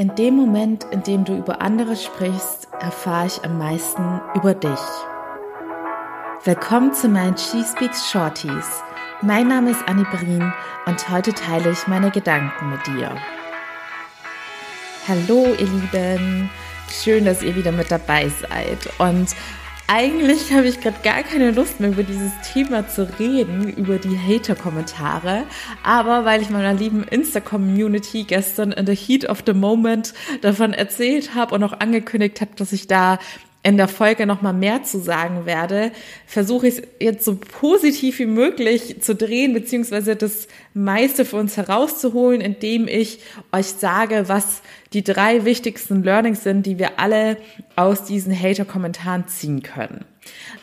In dem Moment, in dem du über andere sprichst, erfahre ich am meisten über dich. Willkommen zu meinen She Speaks Shorties. Mein Name ist Annie Brien und heute teile ich meine Gedanken mit dir. Hallo ihr Lieben, schön, dass ihr wieder mit dabei seid. Und eigentlich habe ich gerade gar keine Lust mehr über dieses Thema zu reden, über die Hater-Kommentare. Aber weil ich meiner lieben Insta-Community gestern in the heat of the moment davon erzählt habe und auch angekündigt habe, dass ich da in der Folge nochmal mehr zu sagen werde, versuche ich es jetzt so positiv wie möglich zu drehen, beziehungsweise das meiste für uns herauszuholen, indem ich euch sage, was die drei wichtigsten Learnings sind, die wir alle aus diesen Hater-Kommentaren ziehen können.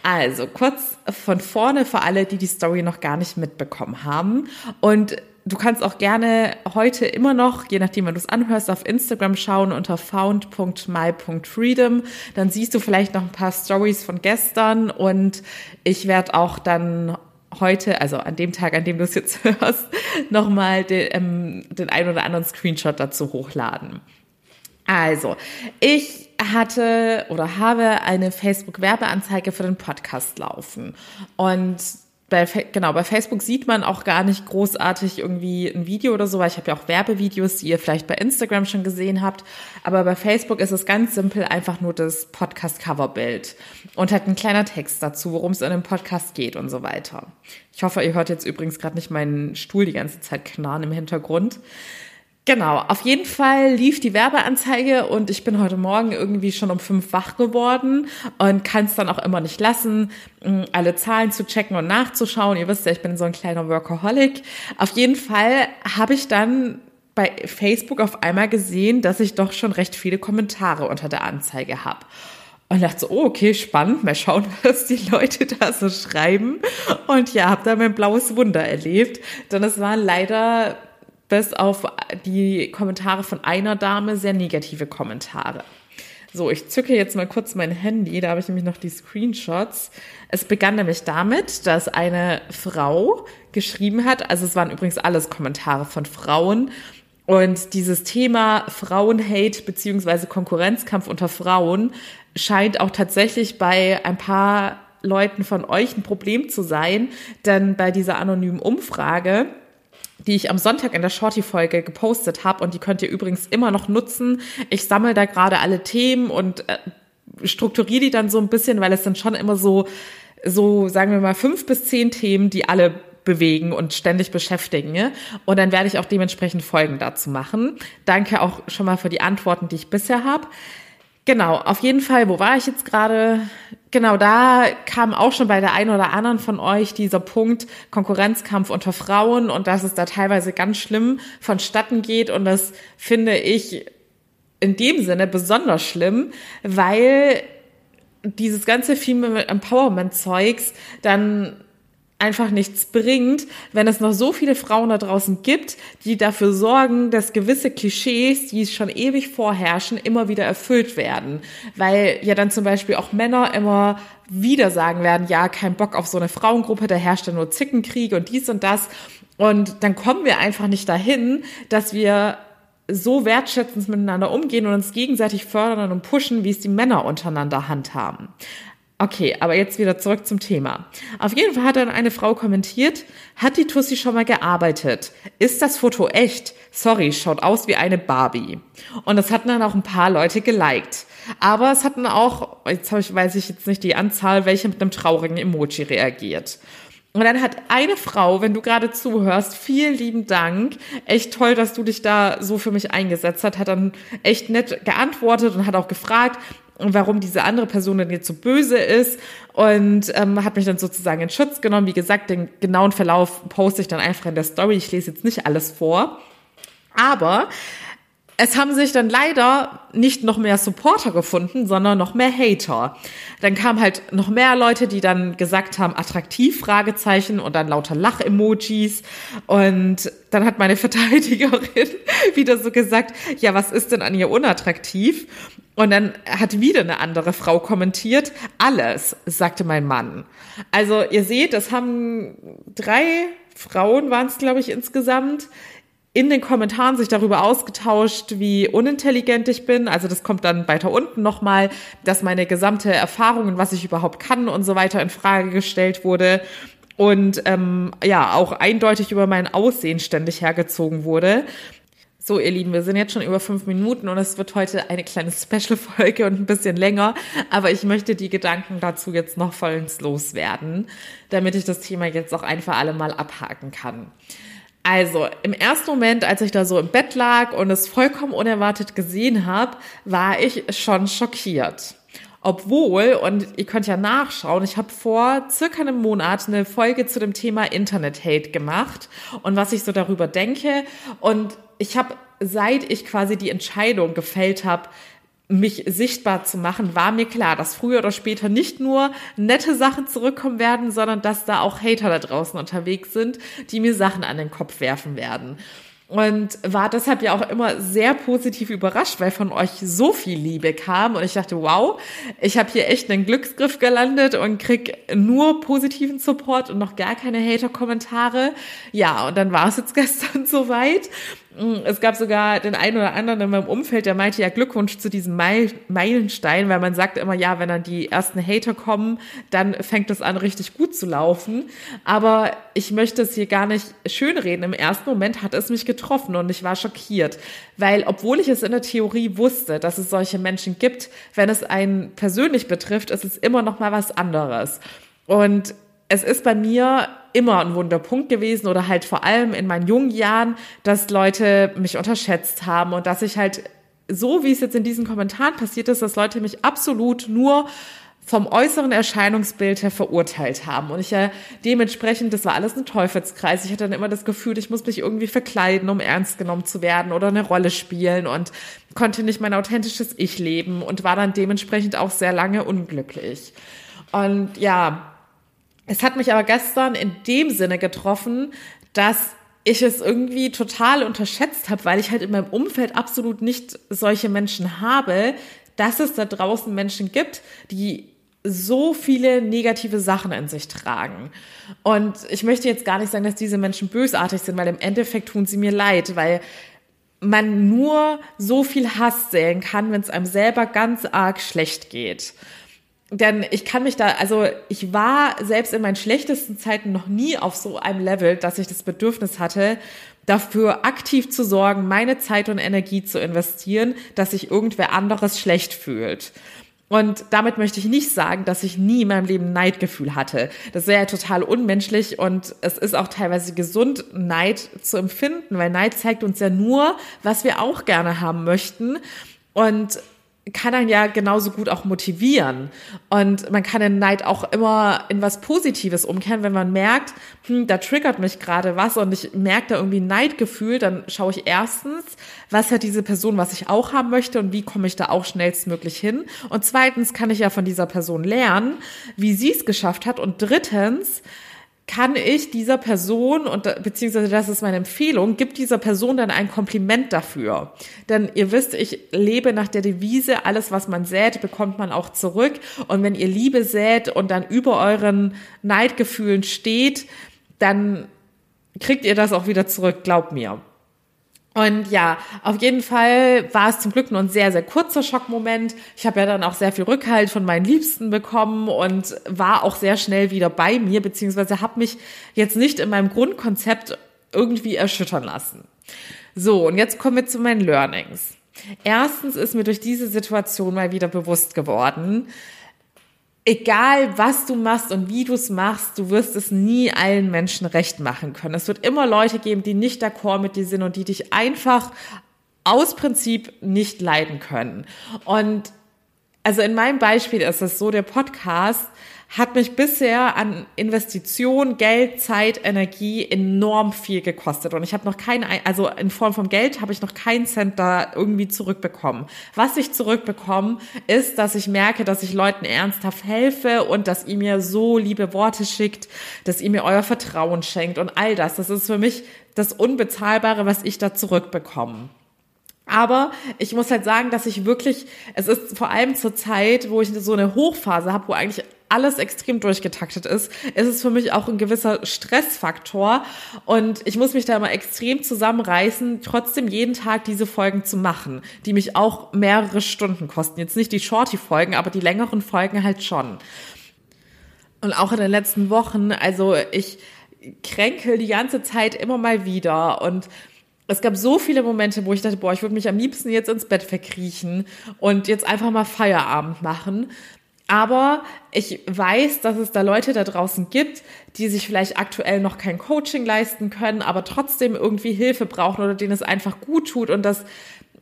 Also kurz von vorne für alle, die die Story noch gar nicht mitbekommen haben. Und Du kannst auch gerne heute immer noch, je nachdem, wann du es anhörst, auf Instagram schauen unter found.my.freedom. Dann siehst du vielleicht noch ein paar Stories von gestern und ich werde auch dann heute, also an dem Tag, an dem du es jetzt hörst, nochmal den, ähm, den ein oder anderen Screenshot dazu hochladen. Also, ich hatte oder habe eine Facebook-Werbeanzeige für den Podcast laufen und bei, genau, bei Facebook sieht man auch gar nicht großartig irgendwie ein Video oder so, weil ich habe ja auch Werbevideos, die ihr vielleicht bei Instagram schon gesehen habt. Aber bei Facebook ist es ganz simpel einfach nur das Podcast-Coverbild und hat ein kleiner Text dazu, worum es in dem Podcast geht und so weiter. Ich hoffe, ihr hört jetzt übrigens gerade nicht meinen Stuhl die ganze Zeit knarren im Hintergrund. Genau, auf jeden Fall lief die Werbeanzeige und ich bin heute Morgen irgendwie schon um fünf wach geworden und kann es dann auch immer nicht lassen, alle Zahlen zu checken und nachzuschauen. Ihr wisst ja, ich bin so ein kleiner Workaholic. Auf jeden Fall habe ich dann bei Facebook auf einmal gesehen, dass ich doch schon recht viele Kommentare unter der Anzeige habe. Und dachte so, oh, okay, spannend, mal schauen, was die Leute da so schreiben. Und ja, habe da mein blaues Wunder erlebt. Denn es waren leider bis auf die Kommentare von einer Dame sehr negative Kommentare. So, ich zücke jetzt mal kurz mein Handy, da habe ich nämlich noch die Screenshots. Es begann nämlich damit, dass eine Frau geschrieben hat, also es waren übrigens alles Kommentare von Frauen, und dieses Thema Frauenhate beziehungsweise Konkurrenzkampf unter Frauen scheint auch tatsächlich bei ein paar Leuten von euch ein Problem zu sein, denn bei dieser anonymen Umfrage die ich am Sonntag in der Shorty-Folge gepostet habe und die könnt ihr übrigens immer noch nutzen. Ich sammle da gerade alle Themen und äh, strukturiere die dann so ein bisschen, weil es sind schon immer so, so sagen wir mal fünf bis zehn Themen, die alle bewegen und ständig beschäftigen. Ne? Und dann werde ich auch dementsprechend Folgen dazu machen. Danke auch schon mal für die Antworten, die ich bisher habe. Genau, auf jeden Fall, wo war ich jetzt gerade? Genau, da kam auch schon bei der einen oder anderen von euch dieser Punkt Konkurrenzkampf unter Frauen und dass es da teilweise ganz schlimm vonstatten geht. Und das finde ich in dem Sinne besonders schlimm, weil dieses ganze Female Empowerment Zeugs dann einfach nichts bringt, wenn es noch so viele Frauen da draußen gibt, die dafür sorgen, dass gewisse Klischees, die schon ewig vorherrschen, immer wieder erfüllt werden. Weil ja dann zum Beispiel auch Männer immer wieder sagen werden, ja, kein Bock auf so eine Frauengruppe, da herrscht ja nur Zickenkrieg und dies und das. Und dann kommen wir einfach nicht dahin, dass wir so wertschätzend miteinander umgehen und uns gegenseitig fördern und pushen, wie es die Männer untereinander handhaben. Okay, aber jetzt wieder zurück zum Thema. Auf jeden Fall hat dann eine Frau kommentiert, hat die Tussi schon mal gearbeitet? Ist das Foto echt? Sorry, schaut aus wie eine Barbie. Und das hatten dann auch ein paar Leute geliked. Aber es hatten auch, jetzt ich, weiß ich jetzt nicht die Anzahl, welche mit einem traurigen Emoji reagiert. Und dann hat eine Frau, wenn du gerade zuhörst, vielen lieben Dank. Echt toll, dass du dich da so für mich eingesetzt hast. Hat dann echt nett geantwortet und hat auch gefragt, warum diese andere Person denn jetzt so böse ist und ähm, hat mich dann sozusagen in Schutz genommen. Wie gesagt, den genauen Verlauf poste ich dann einfach in der Story. Ich lese jetzt nicht alles vor. Aber es haben sich dann leider nicht noch mehr Supporter gefunden, sondern noch mehr Hater. Dann kamen halt noch mehr Leute, die dann gesagt haben, attraktiv, Fragezeichen und dann lauter Lach-Emojis. Und dann hat meine Verteidigerin wieder so gesagt, ja, was ist denn an ihr unattraktiv? Und dann hat wieder eine andere Frau kommentiert, alles, sagte mein Mann. Also ihr seht, das haben drei Frauen waren es, glaube ich, insgesamt in den Kommentaren sich darüber ausgetauscht, wie unintelligent ich bin. Also das kommt dann weiter unten nochmal, dass meine gesamte Erfahrung und was ich überhaupt kann und so weiter in Frage gestellt wurde und ähm, ja auch eindeutig über mein Aussehen ständig hergezogen wurde. So, ihr Lieben, wir sind jetzt schon über fünf Minuten und es wird heute eine kleine Special-Folge und ein bisschen länger, aber ich möchte die Gedanken dazu jetzt noch vollends loswerden, damit ich das Thema jetzt auch ein für alle Mal abhaken kann. Also, im ersten Moment, als ich da so im Bett lag und es vollkommen unerwartet gesehen habe, war ich schon schockiert. Obwohl, und ihr könnt ja nachschauen, ich habe vor circa einem Monat eine Folge zu dem Thema Internet-Hate gemacht und was ich so darüber denke. Und ich habe, seit ich quasi die Entscheidung gefällt habe, mich sichtbar zu machen, war mir klar, dass früher oder später nicht nur nette Sachen zurückkommen werden, sondern dass da auch Hater da draußen unterwegs sind, die mir Sachen an den Kopf werfen werden. Und war deshalb ja auch immer sehr positiv überrascht, weil von euch so viel Liebe kam. Und ich dachte, wow, ich habe hier echt einen Glücksgriff gelandet und krieg nur positiven Support und noch gar keine Hater-Kommentare. Ja, und dann war es jetzt gestern soweit es gab sogar den einen oder anderen in meinem Umfeld, der meinte ja Glückwunsch zu diesem Meilenstein, weil man sagt immer, ja, wenn dann die ersten Hater kommen, dann fängt es an, richtig gut zu laufen. Aber ich möchte es hier gar nicht schönreden. Im ersten Moment hat es mich getroffen und ich war schockiert, weil obwohl ich es in der Theorie wusste, dass es solche Menschen gibt, wenn es einen persönlich betrifft, ist es immer noch mal was anderes. Und es ist bei mir immer ein Wunderpunkt gewesen oder halt vor allem in meinen jungen Jahren, dass Leute mich unterschätzt haben und dass ich halt so, wie es jetzt in diesen Kommentaren passiert ist, dass Leute mich absolut nur vom äußeren Erscheinungsbild her verurteilt haben. Und ich ja dementsprechend, das war alles ein Teufelskreis. Ich hatte dann immer das Gefühl, ich muss mich irgendwie verkleiden, um ernst genommen zu werden oder eine Rolle spielen und konnte nicht mein authentisches Ich leben und war dann dementsprechend auch sehr lange unglücklich. Und ja, es hat mich aber gestern in dem Sinne getroffen, dass ich es irgendwie total unterschätzt habe, weil ich halt in meinem Umfeld absolut nicht solche Menschen habe, dass es da draußen Menschen gibt, die so viele negative Sachen in sich tragen. Und ich möchte jetzt gar nicht sagen, dass diese Menschen bösartig sind, weil im Endeffekt tun sie mir leid, weil man nur so viel Hass säen kann, wenn es einem selber ganz arg schlecht geht. Denn ich kann mich da, also ich war selbst in meinen schlechtesten Zeiten noch nie auf so einem Level, dass ich das Bedürfnis hatte, dafür aktiv zu sorgen, meine Zeit und Energie zu investieren, dass sich irgendwer anderes schlecht fühlt. Und damit möchte ich nicht sagen, dass ich nie in meinem Leben Neidgefühl hatte. Das wäre ja total unmenschlich und es ist auch teilweise gesund, Neid zu empfinden, weil Neid zeigt uns ja nur, was wir auch gerne haben möchten. Und kann einen ja genauso gut auch motivieren. Und man kann den Neid auch immer in was Positives umkehren, wenn man merkt, hm, da triggert mich gerade was und ich merke da irgendwie Neidgefühl, dann schaue ich erstens, was hat diese Person, was ich auch haben möchte und wie komme ich da auch schnellstmöglich hin. Und zweitens kann ich ja von dieser Person lernen, wie sie es geschafft hat. Und drittens, kann ich dieser Person und beziehungsweise das ist meine Empfehlung, gibt dieser Person dann ein Kompliment dafür. Denn ihr wisst, ich lebe nach der Devise, alles was man sät, bekommt man auch zurück. Und wenn ihr Liebe sät und dann über euren Neidgefühlen steht, dann kriegt ihr das auch wieder zurück, glaubt mir. Und ja, auf jeden Fall war es zum Glück nur ein sehr, sehr kurzer Schockmoment. Ich habe ja dann auch sehr viel Rückhalt von meinen Liebsten bekommen und war auch sehr schnell wieder bei mir, beziehungsweise habe mich jetzt nicht in meinem Grundkonzept irgendwie erschüttern lassen. So, und jetzt kommen wir zu meinen Learnings. Erstens ist mir durch diese Situation mal wieder bewusst geworden, egal was du machst und wie du es machst, du wirst es nie allen Menschen recht machen können. Es wird immer Leute geben, die nicht d'accord mit dir sind und die dich einfach aus Prinzip nicht leiden können. Und also in meinem Beispiel ist es so, der Podcast hat mich bisher an Investition, Geld, Zeit, Energie enorm viel gekostet. Und ich habe noch kein, also in Form von Geld habe ich noch keinen Cent da irgendwie zurückbekommen. Was ich zurückbekomme, ist, dass ich merke, dass ich Leuten ernsthaft helfe und dass ihr mir so liebe Worte schickt, dass ihr mir euer Vertrauen schenkt und all das. Das ist für mich das Unbezahlbare, was ich da zurückbekomme. Aber ich muss halt sagen, dass ich wirklich, es ist vor allem zur Zeit, wo ich so eine Hochphase habe, wo eigentlich alles extrem durchgetaktet ist, ist es für mich auch ein gewisser Stressfaktor und ich muss mich da immer extrem zusammenreißen, trotzdem jeden Tag diese Folgen zu machen, die mich auch mehrere Stunden kosten. Jetzt nicht die Shorty-Folgen, aber die längeren Folgen halt schon. Und auch in den letzten Wochen, also ich kränkel die ganze Zeit immer mal wieder und es gab so viele Momente, wo ich dachte, boah, ich würde mich am liebsten jetzt ins Bett verkriechen und jetzt einfach mal Feierabend machen. Aber ich weiß, dass es da Leute da draußen gibt, die sich vielleicht aktuell noch kein Coaching leisten können, aber trotzdem irgendwie Hilfe brauchen oder denen es einfach gut tut und das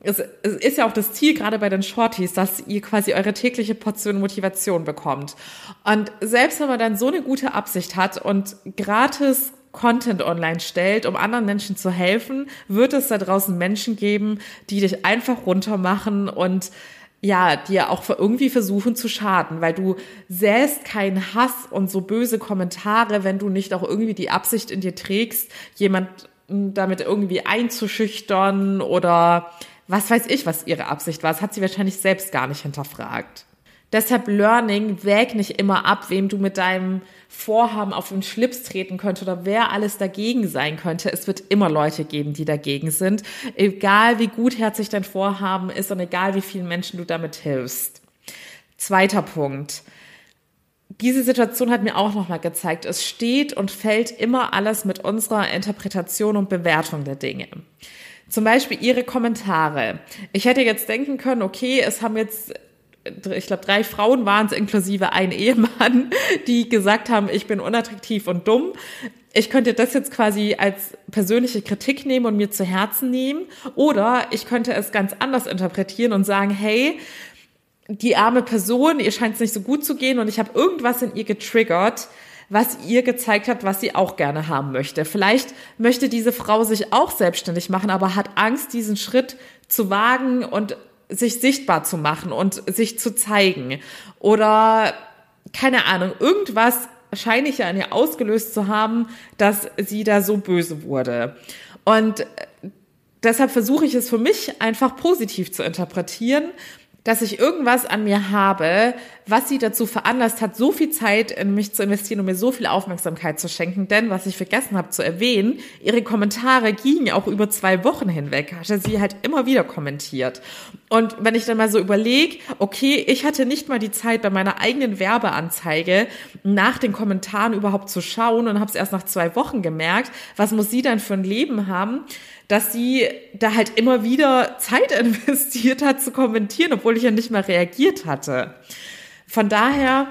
es, ist ja auch das Ziel, gerade bei den Shorties, dass ihr quasi eure tägliche Portion Motivation bekommt. Und selbst wenn man dann so eine gute Absicht hat und gratis Content online stellt, um anderen Menschen zu helfen, wird es da draußen Menschen geben, die dich einfach runtermachen und ja, dir auch irgendwie versuchen zu schaden, weil du säst keinen Hass und so böse Kommentare, wenn du nicht auch irgendwie die Absicht in dir trägst, jemand damit irgendwie einzuschüchtern oder was weiß ich, was ihre Absicht war. Das hat sie wahrscheinlich selbst gar nicht hinterfragt. Deshalb Learning, wäg nicht immer ab, wem du mit deinem Vorhaben auf den Schlips treten könnte oder wer alles dagegen sein könnte. Es wird immer Leute geben, die dagegen sind. Egal wie gutherzig dein Vorhaben ist und egal wie vielen Menschen du damit hilfst. Zweiter Punkt. Diese Situation hat mir auch nochmal gezeigt, es steht und fällt immer alles mit unserer Interpretation und Bewertung der Dinge. Zum Beispiel Ihre Kommentare. Ich hätte jetzt denken können, okay, es haben jetzt ich glaube, drei Frauen waren es, inklusive ein Ehemann, die gesagt haben, ich bin unattraktiv und dumm. Ich könnte das jetzt quasi als persönliche Kritik nehmen und mir zu Herzen nehmen. Oder ich könnte es ganz anders interpretieren und sagen, hey, die arme Person, ihr scheint es nicht so gut zu gehen und ich habe irgendwas in ihr getriggert, was ihr gezeigt hat, was sie auch gerne haben möchte. Vielleicht möchte diese Frau sich auch selbstständig machen, aber hat Angst, diesen Schritt zu wagen und sich sichtbar zu machen und sich zu zeigen. Oder keine Ahnung, irgendwas scheine ich ja an ihr ausgelöst zu haben, dass sie da so böse wurde. Und deshalb versuche ich es für mich einfach positiv zu interpretieren dass ich irgendwas an mir habe, was sie dazu veranlasst hat, so viel Zeit in mich zu investieren und mir so viel Aufmerksamkeit zu schenken. Denn, was ich vergessen habe zu erwähnen, ihre Kommentare gingen auch über zwei Wochen hinweg, hatte sie halt immer wieder kommentiert. Und wenn ich dann mal so überlege, okay, ich hatte nicht mal die Zeit bei meiner eigenen Werbeanzeige nach den Kommentaren überhaupt zu schauen und habe es erst nach zwei Wochen gemerkt, was muss sie dann für ein Leben haben, dass sie da halt immer wieder Zeit investiert hat zu kommentieren, obwohl ich ja nicht mal reagiert hatte. Von daher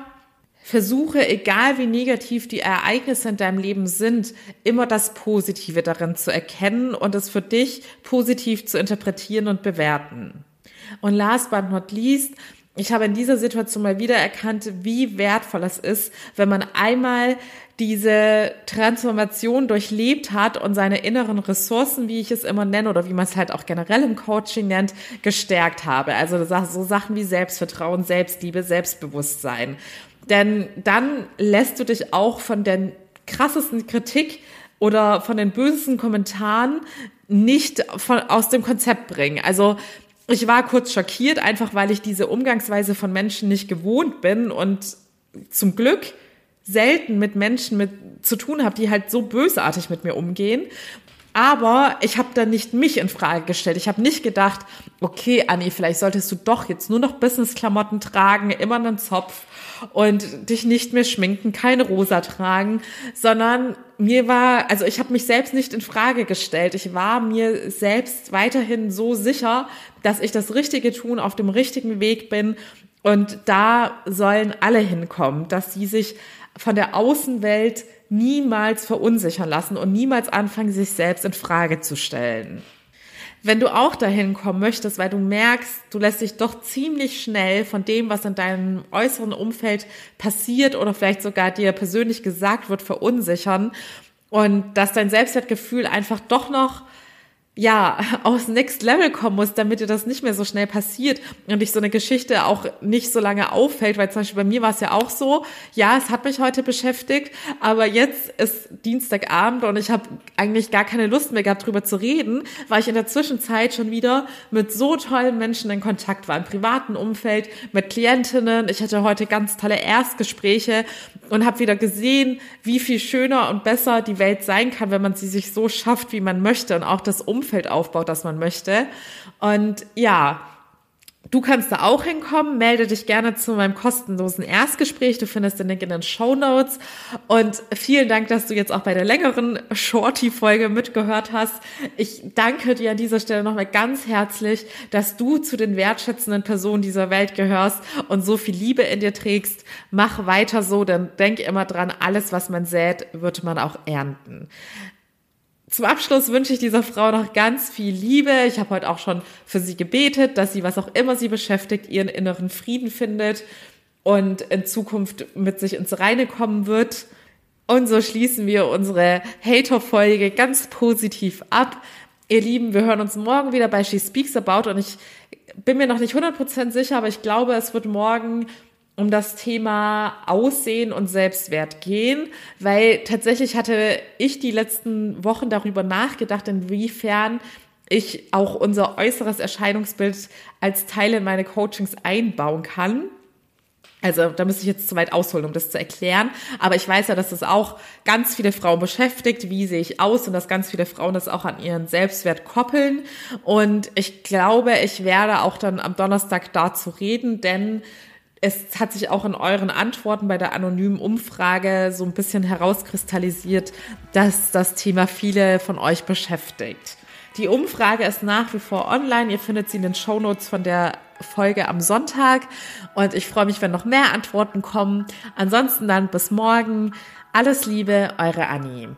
versuche, egal wie negativ die Ereignisse in deinem Leben sind, immer das Positive darin zu erkennen und es für dich positiv zu interpretieren und bewerten. Und last but not least, ich habe in dieser Situation mal wieder erkannt, wie wertvoll es ist, wenn man einmal diese Transformation durchlebt hat und seine inneren Ressourcen, wie ich es immer nenne, oder wie man es halt auch generell im Coaching nennt, gestärkt habe. Also so Sachen wie Selbstvertrauen, Selbstliebe, Selbstbewusstsein. Denn dann lässt du dich auch von der krassesten Kritik oder von den bösesten Kommentaren nicht von, aus dem Konzept bringen. Also ich war kurz schockiert, einfach weil ich diese Umgangsweise von Menschen nicht gewohnt bin und zum Glück selten mit Menschen mit zu tun habe, die halt so bösartig mit mir umgehen. Aber ich habe da nicht mich in Frage gestellt. Ich habe nicht gedacht, okay, Anni, vielleicht solltest du doch jetzt nur noch Business-Klamotten tragen, immer einen Zopf und dich nicht mehr schminken, keine rosa tragen, sondern mir war, also ich habe mich selbst nicht in Frage gestellt. Ich war mir selbst weiterhin so sicher, dass ich das Richtige tun, auf dem richtigen Weg bin und da sollen alle hinkommen, dass sie sich von der Außenwelt niemals verunsichern lassen und niemals anfangen, sich selbst in Frage zu stellen. Wenn du auch dahin kommen möchtest, weil du merkst, du lässt dich doch ziemlich schnell von dem, was in deinem äußeren Umfeld passiert oder vielleicht sogar dir persönlich gesagt wird, verunsichern und dass dein Selbstwertgefühl einfach doch noch ja, aufs Next Level kommen muss, damit dir das nicht mehr so schnell passiert und dich so eine Geschichte auch nicht so lange auffällt, weil zum Beispiel bei mir war es ja auch so, ja, es hat mich heute beschäftigt, aber jetzt ist Dienstagabend und ich habe eigentlich gar keine Lust mehr gehabt, drüber zu reden, weil ich in der Zwischenzeit schon wieder mit so tollen Menschen in Kontakt war, im privaten Umfeld, mit Klientinnen. Ich hatte heute ganz tolle Erstgespräche und habe wieder gesehen, wie viel schöner und besser die Welt sein kann, wenn man sie sich so schafft, wie man möchte und auch das Umfeld aufbaut, das man möchte. Und ja, Du kannst da auch hinkommen. Melde dich gerne zu meinem kostenlosen Erstgespräch. Du findest den Link in den Show Notes. Und vielen Dank, dass du jetzt auch bei der längeren Shorty-Folge mitgehört hast. Ich danke dir an dieser Stelle nochmal ganz herzlich, dass du zu den wertschätzenden Personen dieser Welt gehörst und so viel Liebe in dir trägst. Mach weiter so, denn denk immer dran, alles, was man sät, wird man auch ernten. Zum Abschluss wünsche ich dieser Frau noch ganz viel Liebe. Ich habe heute auch schon für sie gebetet, dass sie, was auch immer sie beschäftigt, ihren inneren Frieden findet und in Zukunft mit sich ins Reine kommen wird. Und so schließen wir unsere Hater-Folge ganz positiv ab. Ihr Lieben, wir hören uns morgen wieder bei She Speaks About und ich bin mir noch nicht 100% sicher, aber ich glaube, es wird morgen um das Thema Aussehen und Selbstwert gehen, weil tatsächlich hatte ich die letzten Wochen darüber nachgedacht, inwiefern ich auch unser äußeres Erscheinungsbild als Teil in meine Coachings einbauen kann. Also da müsste ich jetzt zu weit ausholen, um das zu erklären. Aber ich weiß ja, dass das auch ganz viele Frauen beschäftigt. Wie sehe ich aus? Und dass ganz viele Frauen das auch an ihren Selbstwert koppeln. Und ich glaube, ich werde auch dann am Donnerstag dazu reden, denn es hat sich auch in euren Antworten bei der anonymen Umfrage so ein bisschen herauskristallisiert, dass das Thema viele von euch beschäftigt. Die Umfrage ist nach wie vor online. Ihr findet sie in den Shownotes von der Folge am Sonntag. Und ich freue mich, wenn noch mehr Antworten kommen. Ansonsten dann bis morgen. Alles Liebe, eure Annie.